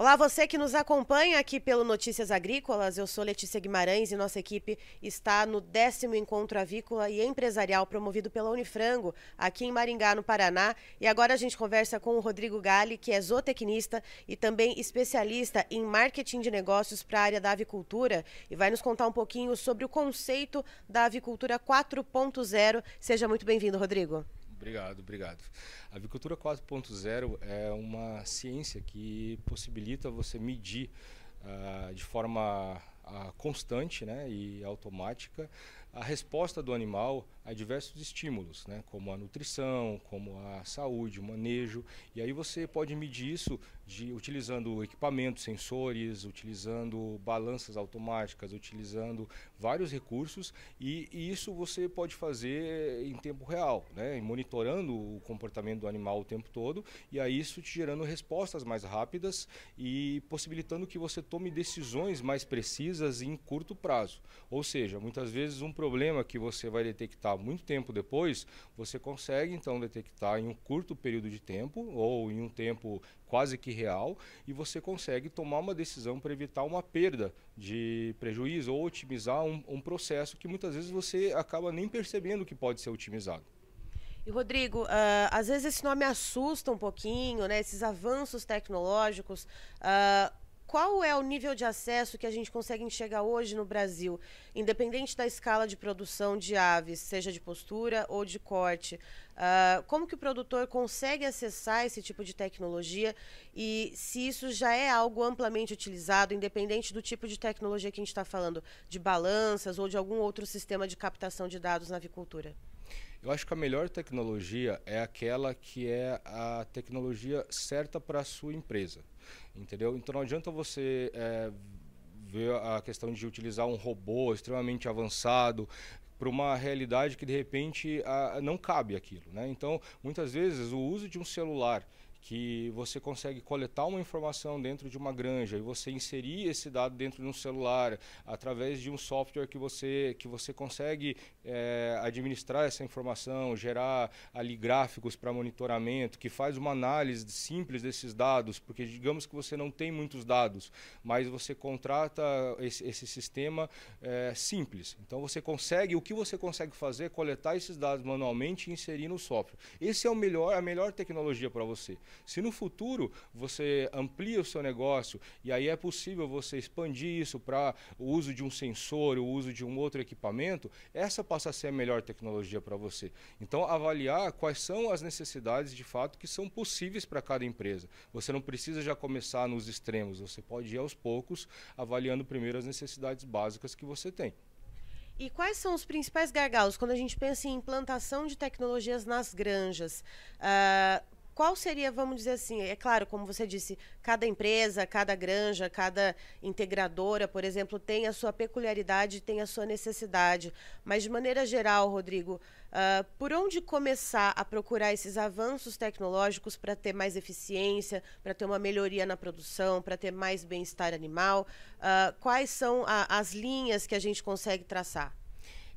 Olá, você que nos acompanha aqui pelo Notícias Agrícolas. Eu sou Letícia Guimarães e nossa equipe está no décimo encontro avícola e empresarial promovido pela Unifrango, aqui em Maringá, no Paraná. E agora a gente conversa com o Rodrigo Gali, que é zootecnista e também especialista em marketing de negócios para a área da avicultura e vai nos contar um pouquinho sobre o conceito da avicultura 4.0. Seja muito bem-vindo, Rodrigo. Obrigado, obrigado. A avicultura 4.0 é uma ciência que possibilita você medir uh, de forma uh, constante né, e automática a resposta do animal a diversos estímulos, né, como a nutrição, como a saúde, o manejo. E aí você pode medir isso de, utilizando equipamentos, sensores, utilizando balanças automáticas, utilizando vários recursos. E, e isso você pode fazer em tempo real, né, monitorando o comportamento do animal o tempo todo. E aí isso te gerando respostas mais rápidas e possibilitando que você tome decisões mais precisas em curto prazo. Ou seja, muitas vezes um problema que você vai detectar muito tempo depois, você consegue então detectar em um curto período de tempo ou em um tempo quase que real e você consegue tomar uma decisão para evitar uma perda de prejuízo ou otimizar um, um processo que muitas vezes você acaba nem percebendo que pode ser otimizado. E Rodrigo, uh, às vezes esse nome assusta um pouquinho, né? Esses avanços tecnológicos. Uh, qual é o nível de acesso que a gente consegue enxergar hoje no Brasil, independente da escala de produção de aves, seja de postura ou de corte? Uh, como que o produtor consegue acessar esse tipo de tecnologia e se isso já é algo amplamente utilizado, independente do tipo de tecnologia que a gente está falando, de balanças ou de algum outro sistema de captação de dados na avicultura? Eu acho que a melhor tecnologia é aquela que é a tecnologia certa para a sua empresa, entendeu? Então não adianta você é, ver a questão de utilizar um robô extremamente avançado para uma realidade que de repente a, não cabe aquilo, né? Então muitas vezes o uso de um celular que você consegue coletar uma informação dentro de uma granja e você inserir esse dado dentro de um celular através de um software que você que você consegue é, administrar essa informação, gerar ali gráficos para monitoramento, que faz uma análise simples desses dados, porque digamos que você não tem muitos dados, mas você contrata esse, esse sistema é, simples. Então você consegue, o que você consegue fazer é coletar esses dados manualmente e inserir no software. Esse é o melhor, a melhor tecnologia para você. Se no futuro você amplia o seu negócio e aí é possível você expandir isso para o uso de um sensor, o uso de um outro equipamento, essa passa a ser a melhor tecnologia para você. Então, avaliar quais são as necessidades de fato que são possíveis para cada empresa. Você não precisa já começar nos extremos, você pode ir aos poucos, avaliando primeiro as necessidades básicas que você tem. E quais são os principais gargalos quando a gente pensa em implantação de tecnologias nas granjas? Uh, qual seria, vamos dizer assim, é claro, como você disse, cada empresa, cada granja, cada integradora, por exemplo, tem a sua peculiaridade, tem a sua necessidade. Mas, de maneira geral, Rodrigo, uh, por onde começar a procurar esses avanços tecnológicos para ter mais eficiência, para ter uma melhoria na produção, para ter mais bem-estar animal? Uh, quais são a, as linhas que a gente consegue traçar?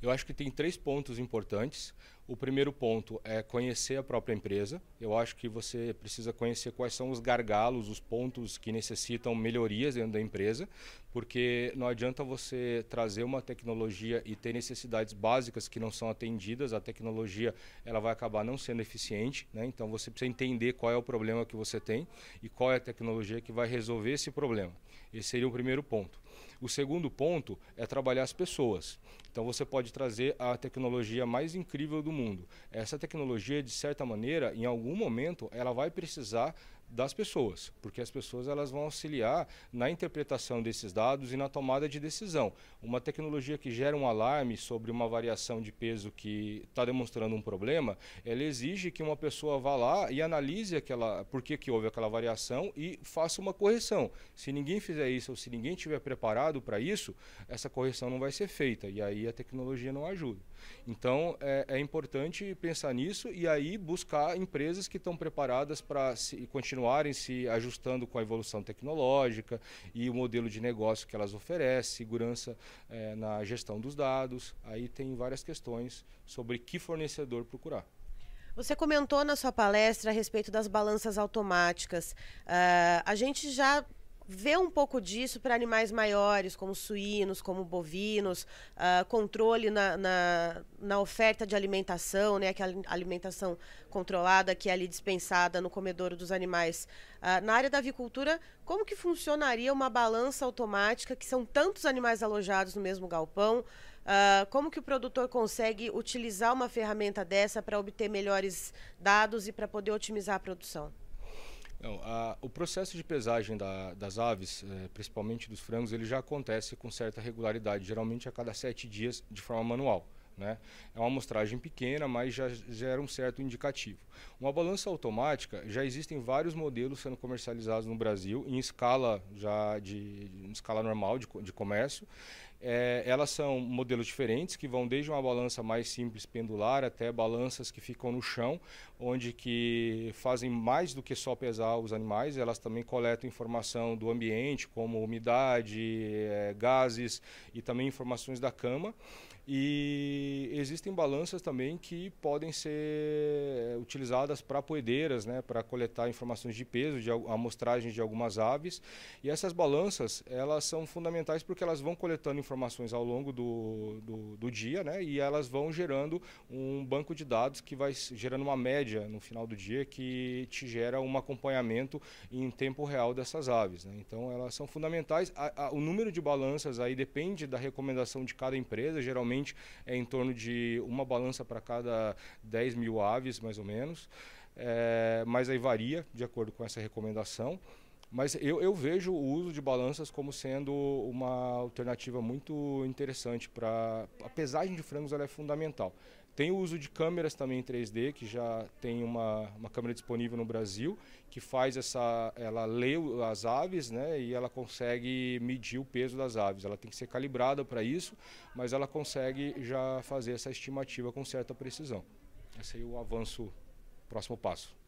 Eu acho que tem três pontos importantes. O primeiro ponto é conhecer a própria empresa. Eu acho que você precisa conhecer quais são os gargalos, os pontos que necessitam melhorias dentro da empresa, porque não adianta você trazer uma tecnologia e ter necessidades básicas que não são atendidas, a tecnologia ela vai acabar não sendo eficiente, né? Então você precisa entender qual é o problema que você tem e qual é a tecnologia que vai resolver esse problema. Esse seria o primeiro ponto. O segundo ponto é trabalhar as pessoas. Então você pode trazer a tecnologia mais incrível do mundo. Essa tecnologia, de certa maneira, em algum momento, ela vai precisar das pessoas, porque as pessoas elas vão auxiliar na interpretação desses dados e na tomada de decisão. Uma tecnologia que gera um alarme sobre uma variação de peso que está demonstrando um problema, ela exige que uma pessoa vá lá e analise aquela, por que, que houve aquela variação e faça uma correção. Se ninguém fizer isso ou se ninguém estiver preparado para isso, essa correção não vai ser feita e aí a tecnologia não ajuda. Então é, é importante pensar nisso e aí buscar empresas que estão preparadas para continuar continuarem se ajustando com a evolução tecnológica e o modelo de negócio que elas oferecem, segurança é, na gestão dos dados. Aí tem várias questões sobre que fornecedor procurar. Você comentou na sua palestra a respeito das balanças automáticas. Uh, a gente já vê um pouco disso para animais maiores, como suínos, como bovinos, uh, controle na, na, na, oferta de alimentação, né, aquela alimentação controlada que é ali dispensada no comedouro dos animais. Uh, na área da avicultura, como que funcionaria uma balança automática, que são tantos animais alojados no mesmo galpão? Uh, como que o produtor consegue utilizar uma ferramenta dessa para obter melhores dados e para poder otimizar a produção? Não, a, o processo de pesagem da, das aves, eh, principalmente dos frangos, ele já acontece com certa regularidade, geralmente a cada sete dias de forma manual. Né? É uma amostragem pequena, mas já gera um certo indicativo. Uma balança automática, já existem vários modelos sendo comercializados no Brasil, em escala já de escala normal de, de comércio. É, elas são modelos diferentes que vão desde uma balança mais simples pendular até balanças que ficam no chão, onde que fazem mais do que só pesar os animais. Elas também coletam informação do ambiente, como umidade, é, gases e também informações da cama. E existem balanças também que podem ser utilizadas para poedeiras, né, para coletar informações de peso, de amostragens de algumas aves. E essas balanças, elas são fundamentais porque elas vão coletando informações ao longo do, do, do dia, né, e elas vão gerando um banco de dados que vai gerando uma média no final do dia que te gera um acompanhamento em tempo real dessas aves. Né. Então, elas são fundamentais. A, a, o número de balanças aí depende da recomendação de cada empresa, geralmente geralmente é em torno de uma balança para cada 10 mil aves, mais ou menos. É, mas aí varia de acordo com essa recomendação. Mas eu, eu, vejo o uso de balanças como sendo uma alternativa muito interessante para a pesagem de frangos é fundamental. Tem o uso de câmeras também em 3D, que já tem uma, uma câmera disponível no Brasil, que faz essa. Ela lê as aves né, e ela consegue medir o peso das aves. Ela tem que ser calibrada para isso, mas ela consegue já fazer essa estimativa com certa precisão. Esse é o avanço, próximo passo.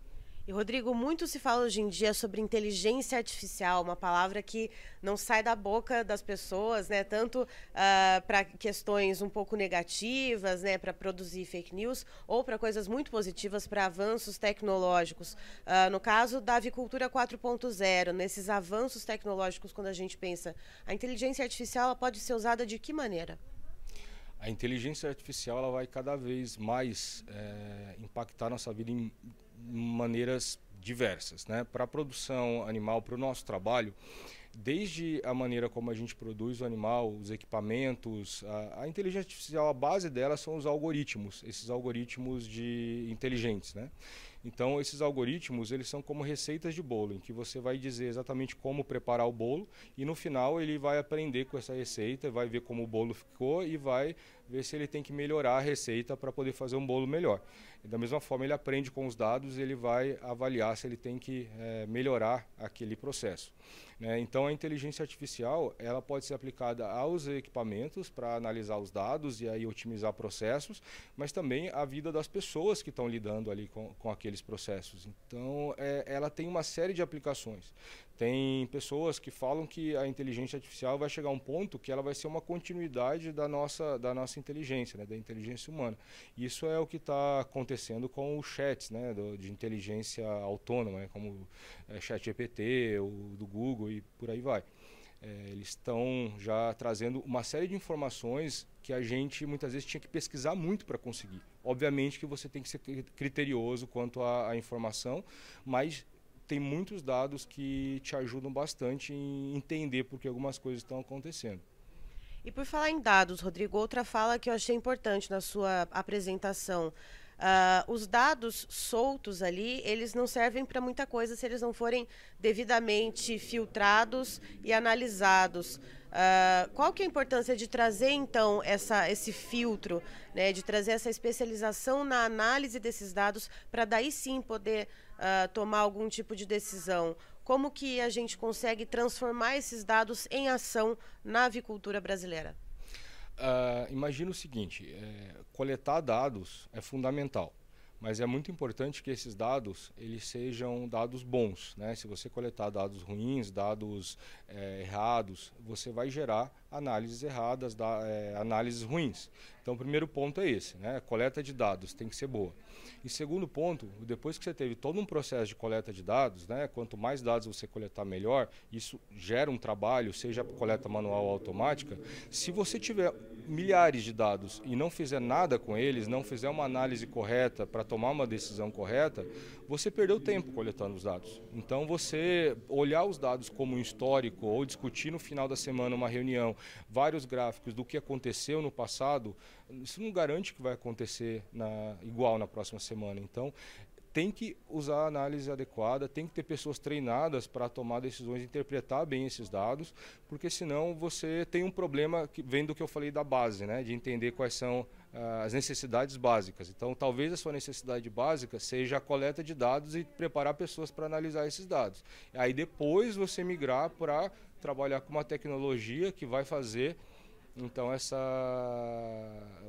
E, Rodrigo, muito se fala hoje em dia sobre inteligência artificial, uma palavra que não sai da boca das pessoas, né? Tanto uh, ah, para questões um pouco negativas, né? Para produzir fake news, ou para coisas muito positivas, para avanços tecnológicos. Uh, no caso da avicultura 4.0, nesses avanços tecnológicos, quando a gente pensa, a inteligência artificial pode ser usada de que maneira? A inteligência artificial ela vai cada vez mais é, impactar nossa vida em maneiras diversas. Né? Para a produção animal, para o nosso trabalho, desde a maneira como a gente produz o animal, os equipamentos, a, a, inteligência artificial, a base dela são os algoritmos, esses algoritmos de inteligentes, né? Então, esses algoritmos, eles são como receitas de bolo, em que você vai dizer exatamente como preparar o bolo e no final ele vai aprender com essa receita, vai ver como o bolo ficou e vai ver se ele tem que melhorar a receita para poder fazer um bolo melhor. E da mesma forma, ele aprende com os dados ele vai avaliar se ele tem que é, melhorar aquele processo. Né? Então, a inteligência artificial ela pode ser aplicada aos equipamentos para analisar os dados e aí otimizar processos, mas também a vida das pessoas que estão lidando ali com, com aqueles processos. Então, é, ela tem uma série de aplicações. Tem pessoas que falam que a inteligência artificial vai chegar a um ponto que ela vai ser uma continuidade da nossa, da nossa inteligência, né, da inteligência humana. Isso é o que está acontecendo com os chats né, do, de inteligência autônoma, né, como é, chat GPT, o do Google e por aí vai. É, eles estão já trazendo uma série de informações que a gente muitas vezes tinha que pesquisar muito para conseguir. Obviamente que você tem que ser criterioso quanto à, à informação, mas tem muitos dados que te ajudam bastante em entender por que algumas coisas estão acontecendo. E por falar em dados, Rodrigo, outra fala que eu achei importante na sua apresentação. Uh, os dados soltos ali, eles não servem para muita coisa se eles não forem devidamente filtrados e analisados. Uh, qual que é a importância de trazer, então, essa, esse filtro, né, de trazer essa especialização na análise desses dados para daí sim poder uh, tomar algum tipo de decisão? Como que a gente consegue transformar esses dados em ação na avicultura brasileira? Uh, imagina o seguinte: é, coletar dados é fundamental, mas é muito importante que esses dados eles sejam dados bons. Né? Se você coletar dados ruins, dados é, errados, você vai gerar análises erradas, da, é, análises ruins. Então, o primeiro ponto é esse, né? A coleta de dados tem que ser boa. E segundo ponto, depois que você teve todo um processo de coleta de dados, né? Quanto mais dados você coletar, melhor. Isso gera um trabalho, seja coleta manual ou automática. Se você tiver milhares de dados e não fizer nada com eles, não fizer uma análise correta para tomar uma decisão correta, você perdeu tempo coletando os dados. Então, você olhar os dados como um histórico ou discutir no final da semana uma reunião vários gráficos do que aconteceu no passado, isso não garante que vai acontecer na, igual na próxima semana. Então, tem que usar a análise adequada, tem que ter pessoas treinadas para tomar decisões, interpretar bem esses dados, porque senão você tem um problema que vem do que eu falei da base, né, de entender quais são as necessidades básicas. Então, talvez a sua necessidade básica seja a coleta de dados e preparar pessoas para analisar esses dados. Aí depois você migrar para trabalhar com uma tecnologia que vai fazer então essa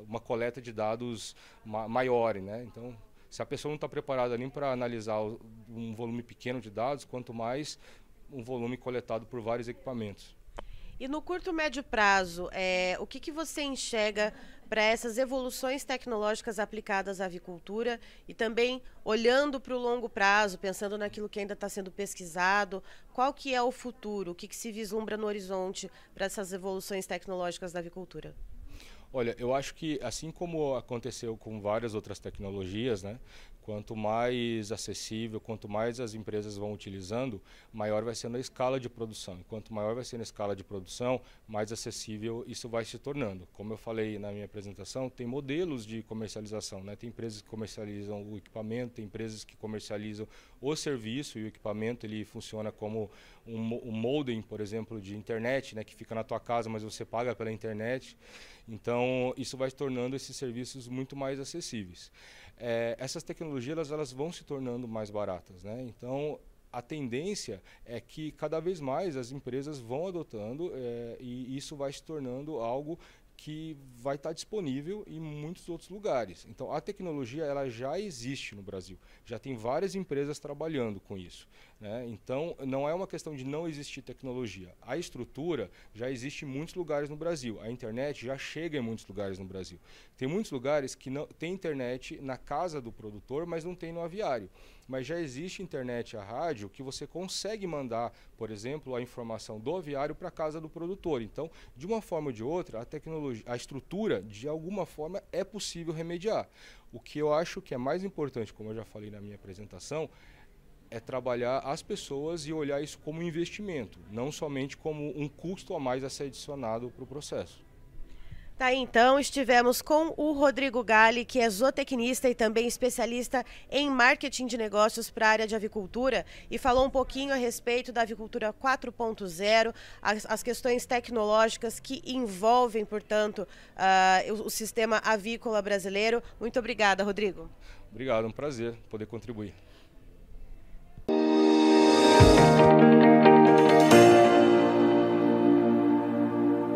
uma coleta de dados ma maior, né? Então se a pessoa não está preparada nem para analisar um volume pequeno de dados, quanto mais um volume coletado por vários equipamentos. E no curto médio prazo, é, o que, que você enxerga para essas evoluções tecnológicas aplicadas à avicultura e também olhando para o longo prazo, pensando naquilo que ainda está sendo pesquisado, qual que é o futuro, o que, que se vislumbra no horizonte para essas evoluções tecnológicas da avicultura? Olha, eu acho que assim como aconteceu com várias outras tecnologias, né, Quanto mais acessível, quanto mais as empresas vão utilizando, maior vai sendo a escala de produção. E quanto maior vai sendo a escala de produção, mais acessível isso vai se tornando. Como eu falei na minha apresentação, tem modelos de comercialização. Né? Tem empresas que comercializam o equipamento, tem empresas que comercializam o serviço e o equipamento ele funciona como um, um modem, por exemplo, de internet, né? que fica na tua casa, mas você paga pela internet. Então, isso vai tornando esses serviços muito mais acessíveis é, essas tecnologias elas, elas vão se tornando mais baratas. Né? Então, a tendência é que cada vez mais as empresas vão adotando é, e isso vai se tornando algo que vai estar disponível em muitos outros lugares. Então, a tecnologia ela já existe no Brasil, já tem várias empresas trabalhando com isso. Né? Então, não é uma questão de não existir tecnologia. A estrutura já existe em muitos lugares no Brasil. A internet já chega em muitos lugares no Brasil. Tem muitos lugares que não tem internet na casa do produtor, mas não tem no aviário. Mas já existe internet a rádio que você consegue mandar, por exemplo, a informação do aviário para a casa do produtor. Então, de uma forma ou de outra, a tecnologia, a estrutura, de alguma forma, é possível remediar. O que eu acho que é mais importante, como eu já falei na minha apresentação, é trabalhar as pessoas e olhar isso como um investimento, não somente como um custo a mais a ser adicionado para o processo. Tá, então estivemos com o Rodrigo Gali, que é zootecnista e também especialista em marketing de negócios para a área de avicultura, e falou um pouquinho a respeito da avicultura 4.0, as, as, questões tecnológicas que envolvem, portanto, uh, o, o sistema avícola brasileiro. Muito obrigada, Rodrigo. Obrigado, um prazer poder contribuir.